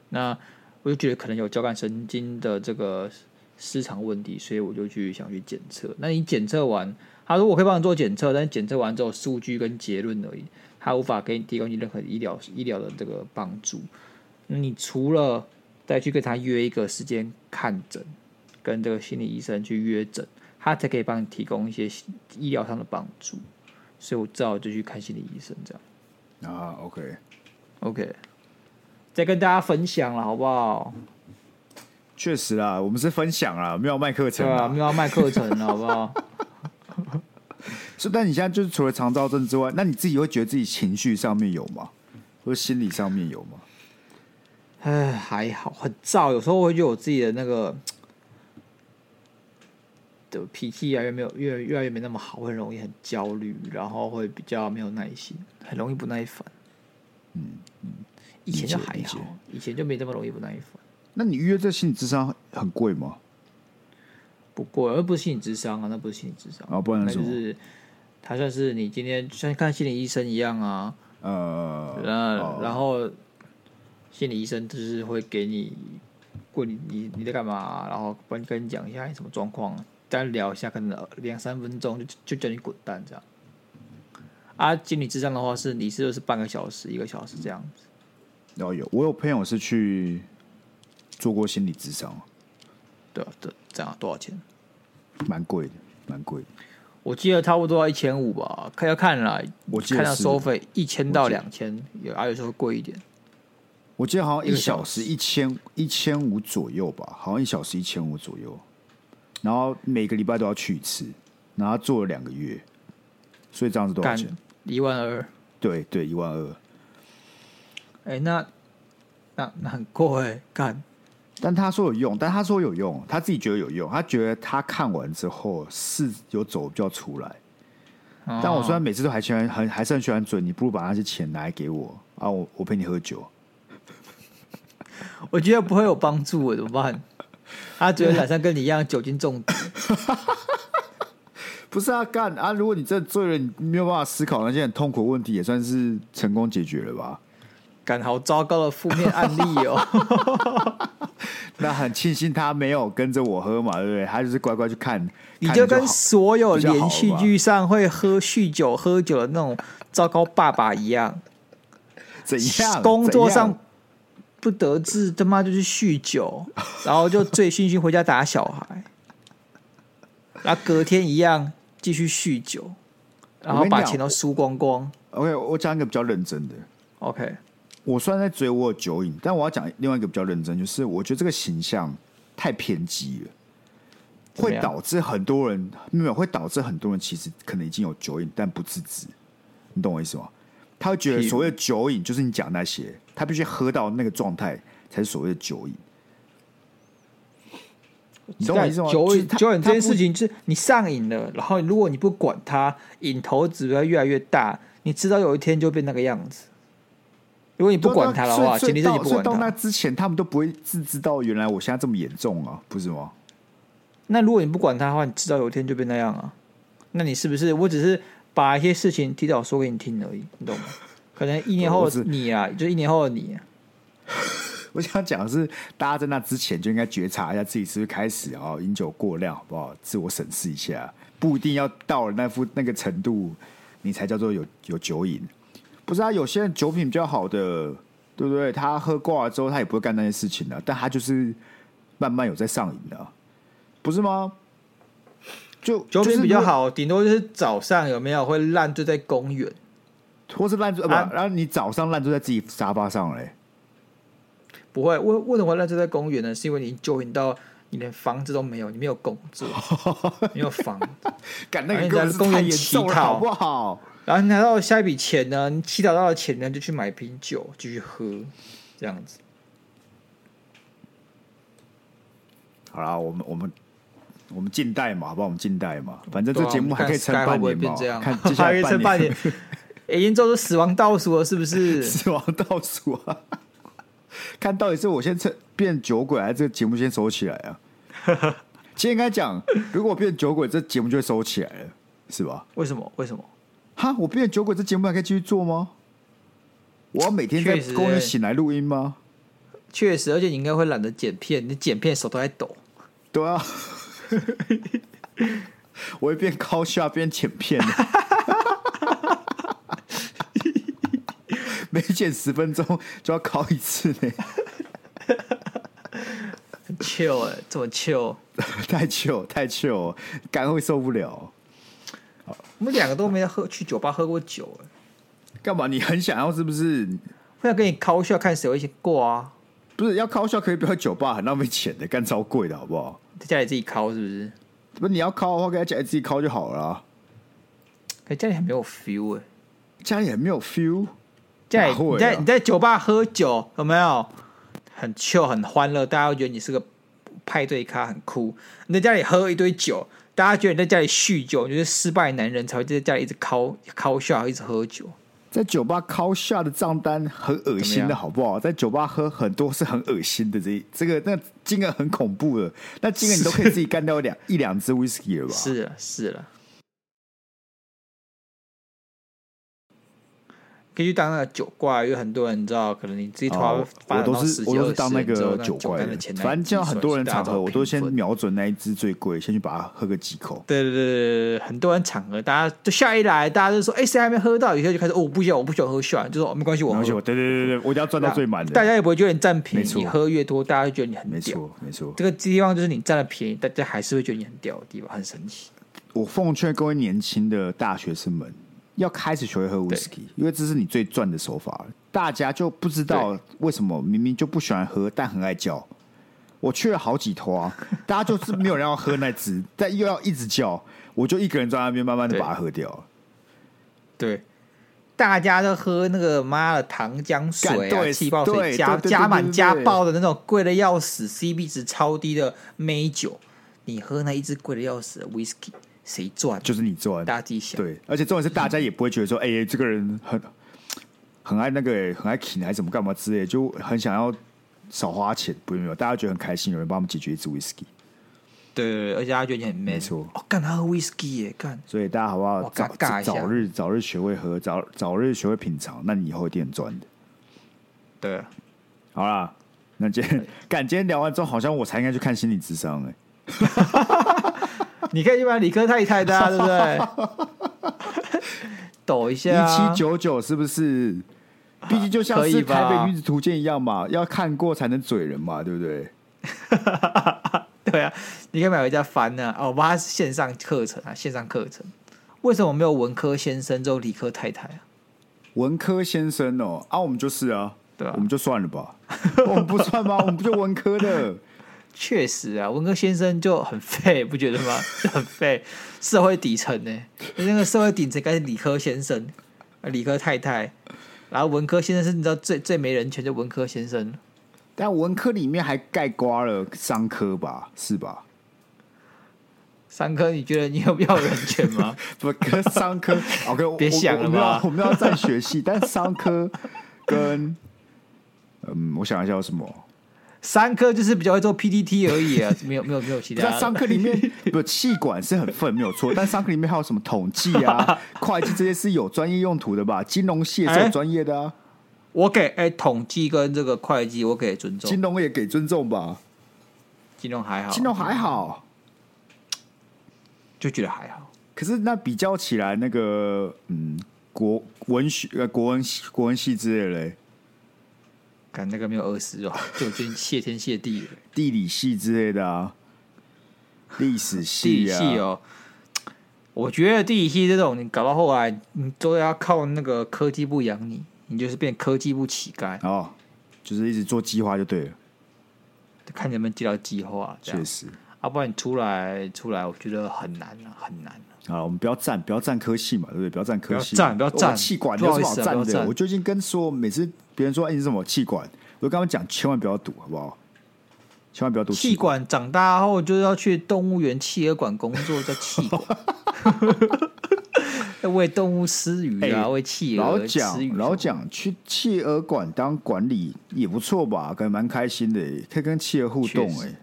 那我就觉得可能有交感神经的这个失常问题，所以我就去想去检测。那你检测完，他说我可以帮你做检测，但是检测完之后数据跟结论而已。他无法给你提供你任何医疗医疗的这个帮助。你除了再去跟他约一个时间看诊，跟这个心理医生去约诊，他才可以帮你提供一些医疗上的帮助。所以我只好就去看心理医生这样。啊，OK，OK，、okay. okay. 再跟大家分享了，好不好？确实啦，我们是分享啦，没有卖课程，对啊，没有卖课程，好不好？是，但你现在就是除了肠躁症之外，那你自己会觉得自己情绪上面有吗？或者心理上面有吗？哎，还好，很燥。有时候我会觉得我自己的那个的脾气越来越没有，越越来越没那么好，会很容易很焦虑，然后会比较没有耐心，很容易不耐烦。嗯嗯，以前就还好，以前就没这么容易不耐烦。那你预约这心理智商很贵吗？不贵，而不是心理智商啊，那不是心理智商啊，不然那就是。他算是你今天像看心理医生一样啊，呃，然后然后心理医生就是会给你问你你你在干嘛，然后跟跟你讲一下你什么状况，单聊一下可能两三分钟就就叫你滚蛋这样。啊，心理智商的话是你是就是半个小时一个小时这样子。有有，我有朋友是去做过心理咨商，对啊，这这样多少钱？蛮贵的，蛮贵的。我记得差不多要一千五吧，看要看了，我记得看到收费一千到两千，有啊，有时候贵一点。我记得好像一小时一千一千五左右吧，好像一小时一千五左右。然后每个礼拜都要去一次，然后做了两个月，所以这样子多少钱？一万二。对对，一万二。哎、欸，那那那很贵，干。但他说有用，但他说有用，他自己觉得有用，他觉得他看完之后是有走比较出来。哦、但我虽然每次都还喜欢，很还是很喜欢准，你不如把那些钱拿来给我啊，我我陪你喝酒。我觉得不会有帮助，怎么办？他觉得好像跟你一样酒精中毒。不是啊，干啊！如果你真的醉了，你没有办法思考那些很痛苦的问题，也算是成功解决了吧？干，好糟糕的负面案例哦。那很庆幸他没有跟着我喝嘛，对不对？他就是乖乖去看。你就跟所有连续剧上会喝酗酒、喝酒的那种糟糕爸爸一样。怎样？工作上不得志，他妈就去酗酒，然后就醉醺醺回家打小孩，然后隔天一样继续酗酒，然后把钱都输光光。OK，我讲一个比较认真的。OK。我虽然在追我有酒瘾，但我要讲另外一个比较认真，就是我觉得这个形象太偏激了，会导致很多人没有，会导致很多人其实可能已经有酒瘾，但不自知。你懂我意思吗？他会觉得所谓的酒瘾就是你讲那些，他必须喝到那个状态才是所谓的酒瘾。你懂我意思吗？酒瘾酒瘾这件事情，就是你上瘾了，然后如果你不管它，瘾头只会越来越大，你迟早有一天就变那个样子。如果你不管他的话，前提是你不管到那之前，他们都不会自知道原来我现在这么严重啊，不是吗？那如果你不管他的话，你迟早有一天就变那样啊。那你是不是？我只是把一些事情提早说给你听而已，你懂吗？可能一年后的你啊，就一年后的你啊。我想讲的是，大家在那之前就应该觉察一下自己是不是开始啊饮酒过量，好不好？自我审视一下，不一定要到了那副那个程度，你才叫做有有酒瘾。不是啊，有些人酒品比较好的，对不对？他喝挂了之后，他也不会干那些事情的，但他就是慢慢有在上瘾的，不是吗？就酒品比较好，顶多就是早上有没有会烂醉在公园，或是烂醉不？然后你早上烂醉在自己沙发上嘞？不会，为为什么烂醉在公园呢？是因为你酒瘾到你连房子都没有，你没有工作，没有房子，赶那个公园乞讨好不好？然后你拿到下一笔钱呢？你祈祷到的钱呢，就去买瓶酒继续喝，这样子。好啦，我们我们我们静待嘛，好不好？我们静待嘛，反正这节目还可以撑半年嘛。看 接下来撑半年，已经做出死亡倒数了，是不是？死亡倒数啊！看到底是我先成变酒鬼，还是这个节目先收起来啊？其实应该讲，如果我变酒鬼，这节目就会收起来了，是吧？为什么？为什么？哈！我变酒鬼，这节目还可以继续做吗？我要每天在公园醒来录音吗？确实，而且你应该会懒得剪片，你剪片手都在抖。对啊，我会边敲下边剪片，每剪十分钟就要考一次呢。很 chill 哎，这么 chill，太 chill 太 chill，肝会受不了。我们两个都没有喝去酒吧喝过酒，哎，干嘛？你很想要是不是？我想跟你考笑，看谁会先过啊？不是要考笑可以不要酒吧，很浪费钱的，干超贵的好不好？在家里自己考是不是？不是你要考的话，在家里自己考就好了。可家里很没有 feel 哎，家里很没有 feel。家里你在你在酒吧喝酒有没有？很 chill 很欢乐，大家会觉得你是个派对咖，很酷。你在家里喝一堆酒。大家觉得你在家里酗酒，就是失败男人才会在家里一直敲敲下，一直喝酒。在酒吧敲下的账单很恶心的，好不好？在酒吧喝很多是很恶心的，这这个那金额很恐怖的，那金额你都可以自己干掉两一两支 whisky 了吧？是了，是了。可以去当那个酒怪，因为很多人你知道，可能你自己突然发我都是我都是当那个酒怪的。反正像很多人场合，我都先瞄准那一支最贵，先去把它喝个几口。对对对对，很多人场合，大家就下一来，大家就说：“哎，谁还没喝到？”有些就开始：“哦，不喜欢，我不喜欢喝炫。”就说：“没关系，我喝。”对对对对，我一定要赚到最满的。大家也不会觉得你占便宜，你喝越多，大家会觉得你很屌。没错没错，这个地方就是你占了便宜，大家还是会觉得你很屌的地方，很神奇。我奉劝各位年轻的大学生们。要开始学会喝 whisky，因为这是你最赚的手法。大家就不知道为什么明明就不喜欢喝，但很爱叫。我去了好几拖啊，大家就是没有人要喝那只，但又要一直叫，我就一个人在那边慢慢的把它喝掉。对，大家都喝那个妈的糖浆水啊，气泡水加加满加爆的那种贵的要死 CB 值超低的美酒，你喝那一支贵的要死的 whisky。谁赚？就是你赚，大家自己想。对，而且重点是大家也不会觉得说，哎、欸，这个人很很爱那个，很爱请还是怎么干嘛之类，就很想要少花钱，不用没有，大家觉得很开心，有人帮我们解决一支 whisky。对对对，而且大家觉得你很 man，没错。哦，干他喝 whisky 耶，干。所以大家好不好？早早日早日学会喝，早早日学会品尝，那你以后一定很赚的。对，好啦，那今天 干今天聊完之后，好像我才应该去看心理智商哎。你可以去买理科太太的，啊，对不对？抖一下，一七九九是不是？毕竟就像是台北女子图鉴一样嘛，要看过才能嘴人嘛，对不对？对啊，你可以买回家翻呢，啊。哦，我是线上课程啊，线上课程。为什么没有文科先生，只有理科太太啊？文科先生哦，啊，我们就是啊，对啊，我们就算了吧。我们不算吗？我们不就文科的？确实啊，文科先生就很废，不觉得吗？就很废，社会底层呢？那个社会底层该是理科先生，理科太太，然后文科先生是你知道最最没人权就文科先生。但文科里面还盖刮了商科吧？是吧？商科，你觉得你有必要人权吗？不，跟商科，OK，别想了吧。我们要再学习，但商科跟嗯，我想一下有什么。三科就是比较会做 PPT 而已啊，没有没有没有其他。在商科里面，不，气管是很分没有错，但商科里面还有什么统计啊、会计这些是有专业用途的吧？金融系也是有专业的啊。欸、我给哎、欸，统计跟这个会计我给尊重，金融也给尊重吧？金融还好，金融还好，就觉得还好。可是那比较起来，那个嗯，国文学呃，国文国文系之类的嘞。看那个没有饿死哦，就真谢天谢地了。地理系之类的啊，历史系啊，地理系哦。我觉得地理系这种，你搞到后来，你都要靠那个科技部养你，你就是变科技部乞丐哦，就是一直做计划就对了，看你能不能接到计划。确实，要不然你出来出来，我觉得很难啊，很难。啊，我们不要站，不要站科系嘛，对不对？不要站科系，不要站，不要站气管，有什么好站的？我最近跟说，每次别人说哎，你是什么气管，我就跟他们讲，千万不要赌，好不好？千万不要赌。气管长大后就要去动物园企鹅馆工作，叫气管，要为动物施予啊，为企鹅老讲老讲，去企鹅馆当管理也不错吧？感觉蛮开心的，可以跟企鹅互动，哎。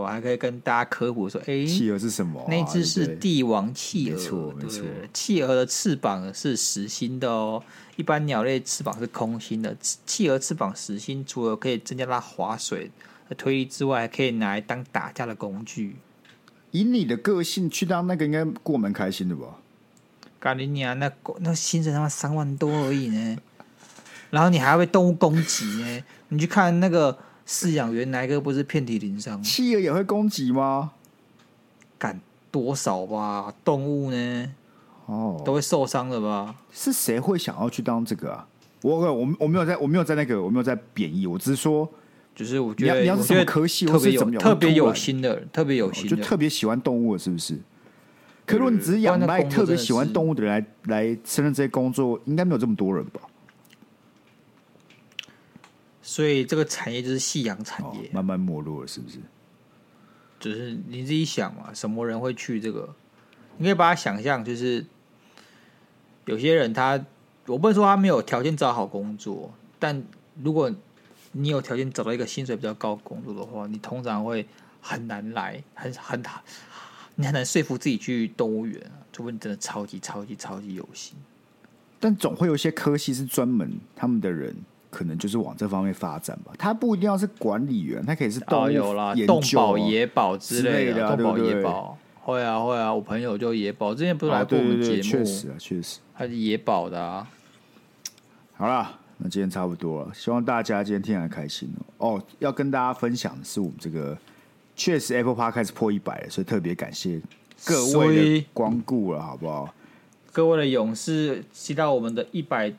我还可以跟大家科普说，哎、欸，企鹅是什么、啊？那只是帝王企鹅，没错，没错。企鹅的翅膀是实心的哦，一般鸟类翅膀是空心的。企鹅翅膀实心，除了可以增加它划水的推力之外，还可以拿来当打架的工具。以你的个性去当那个，应该过蛮开心的吧？咖喱尼亚那那薪水他妈三万多而已呢，然后你还要被动物攻击呢？你去看那个。饲养员哪一个不是遍体鳞伤？企鹅也会攻击吗？敢多少吧？动物呢？哦，都会受伤的吧？是谁会想要去当这个啊？我我我没有在，我没有在那个，我没有在贬义。我只是说，就是我觉得你要是什么科系，特别有特别有心的，特别有心，就特别喜欢动物，是不是？可如果你只是养卖，特别喜欢动物的人来来胜任这些工作，应该没有这么多人吧？所以这个产业就是夕阳产业，哦，慢慢没落了，是不是？就是你自己想嘛，什么人会去这个？你可以把它想象，就是有些人他，我不能说他没有条件找好工作，但如果你有条件找到一个薪水比较高工作的话，你通常会很难来，很很你很难说服自己去动物园，除非你真的超级超级超级有心。但总会有一些科系是专门他们的人。可能就是往这方面发展吧，他不一定要是管理员，他可以是动物研究、啊哦、动保野保之类的，动保野保会啊会啊，我朋友就野保，之前不是来过我们节目，确、啊、实啊确实，他是野保的啊。好了，那今天差不多了，希望大家今天听得开心哦。哦，要跟大家分享的是我们这个确实 Apple Podcast 开始破一百了，所以特别感谢各位的光顾了，好不好？各位的勇士，期待我们的一百。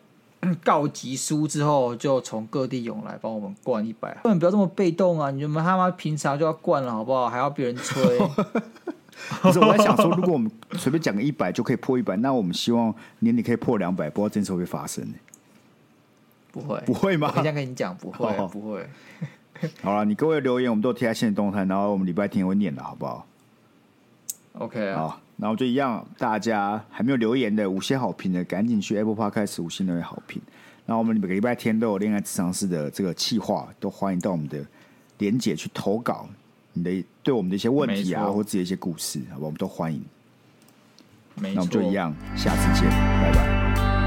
告急书之后，就从各地涌来帮我们灌一百。根 本不要这么被动啊！你们他妈平常就要灌了，好不好？还要别人催。不是，我在想说，如果我们随便讲个一百就可以破一百，那我们希望年底可以破两百，不知道这时候会不会发生？不会，不会吗？我先跟你讲，不会，不会。好了，你各位留言我们都贴在限时动态，然后我们礼拜天也会念的，好不好？OK 啊。好然后就一样，大家还没有留言的五星好评的，赶紧去 Apple Podcast 五星留言好评。然后我们每个礼拜天都有恋爱咨商室的这个企划，都欢迎到我们的连姐去投稿你的对我们的一些问题啊，或自己的一些故事，好吧，我们都欢迎。那我们就一样，下次见，拜拜。